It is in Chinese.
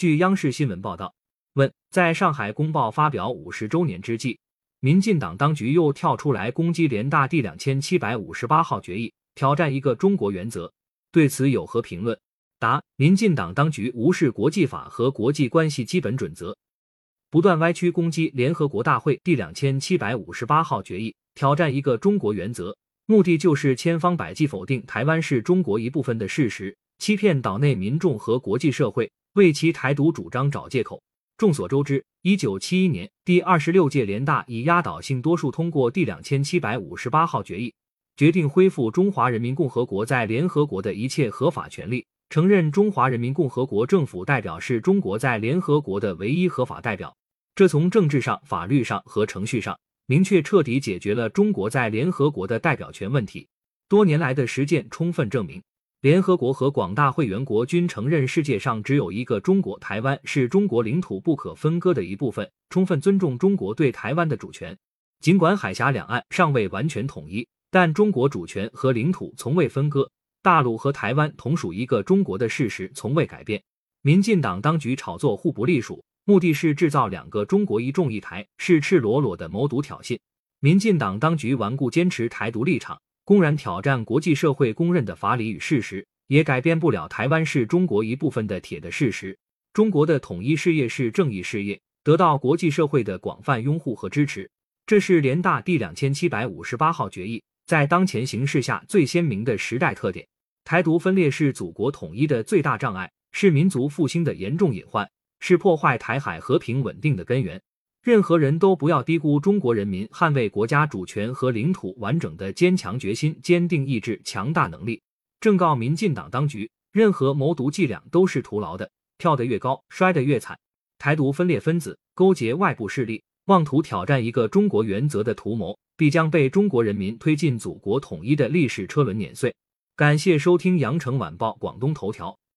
据央视新闻报道，问在上海公报发表五十周年之际，民进党当局又跳出来攻击联大第两千七百五十八号决议，挑战一个中国原则，对此有何评论？答：民进党当局无视国际法和国际关系基本准则，不断歪曲攻击联合国大会第两千七百五十八号决议，挑战一个中国原则。目的就是千方百计否定台湾是中国一部分的事实，欺骗岛内民众和国际社会，为其台独主张找借口。众所周知，一九七一年第二十六届联大以压倒性多数通过第两千七百五十八号决议，决定恢复中华人民共和国在联合国的一切合法权利，承认中华人民共和国政府代表是中国在联合国的唯一合法代表。这从政治上、法律上和程序上。明确彻底解决了中国在联合国的代表权问题。多年来的实践充分证明，联合国和广大会员国均承认世界上只有一个中国，台湾是中国领土不可分割的一部分，充分尊重中国对台湾的主权。尽管海峡两岸尚未完全统一，但中国主权和领土从未分割，大陆和台湾同属一个中国的事实从未改变。民进党当局炒作互不隶属。目的是制造两个中国一中一台，是赤裸裸的谋独挑衅。民进党当局顽固坚持台独立场，公然挑战国际社会公认的法理与事实，也改变不了台湾是中国一部分的铁的事实。中国的统一事业是正义事业，得到国际社会的广泛拥护和支持，这是联大第两千七百五十八号决议在当前形势下最鲜明的时代特点。台独分裂是祖国统一的最大障碍，是民族复兴的严重隐患。是破坏台海和平稳定的根源。任何人都不要低估中国人民捍卫国家主权和领土完整的坚强决心、坚定意志、强大能力。正告民进党当局，任何谋独伎俩都是徒劳的，跳得越高，摔得越惨。台独分裂分子勾结外部势力，妄图挑战一个中国原则的图谋，必将被中国人民推进祖国统一的历史车轮碾碎。感谢收听羊城晚报广东头条。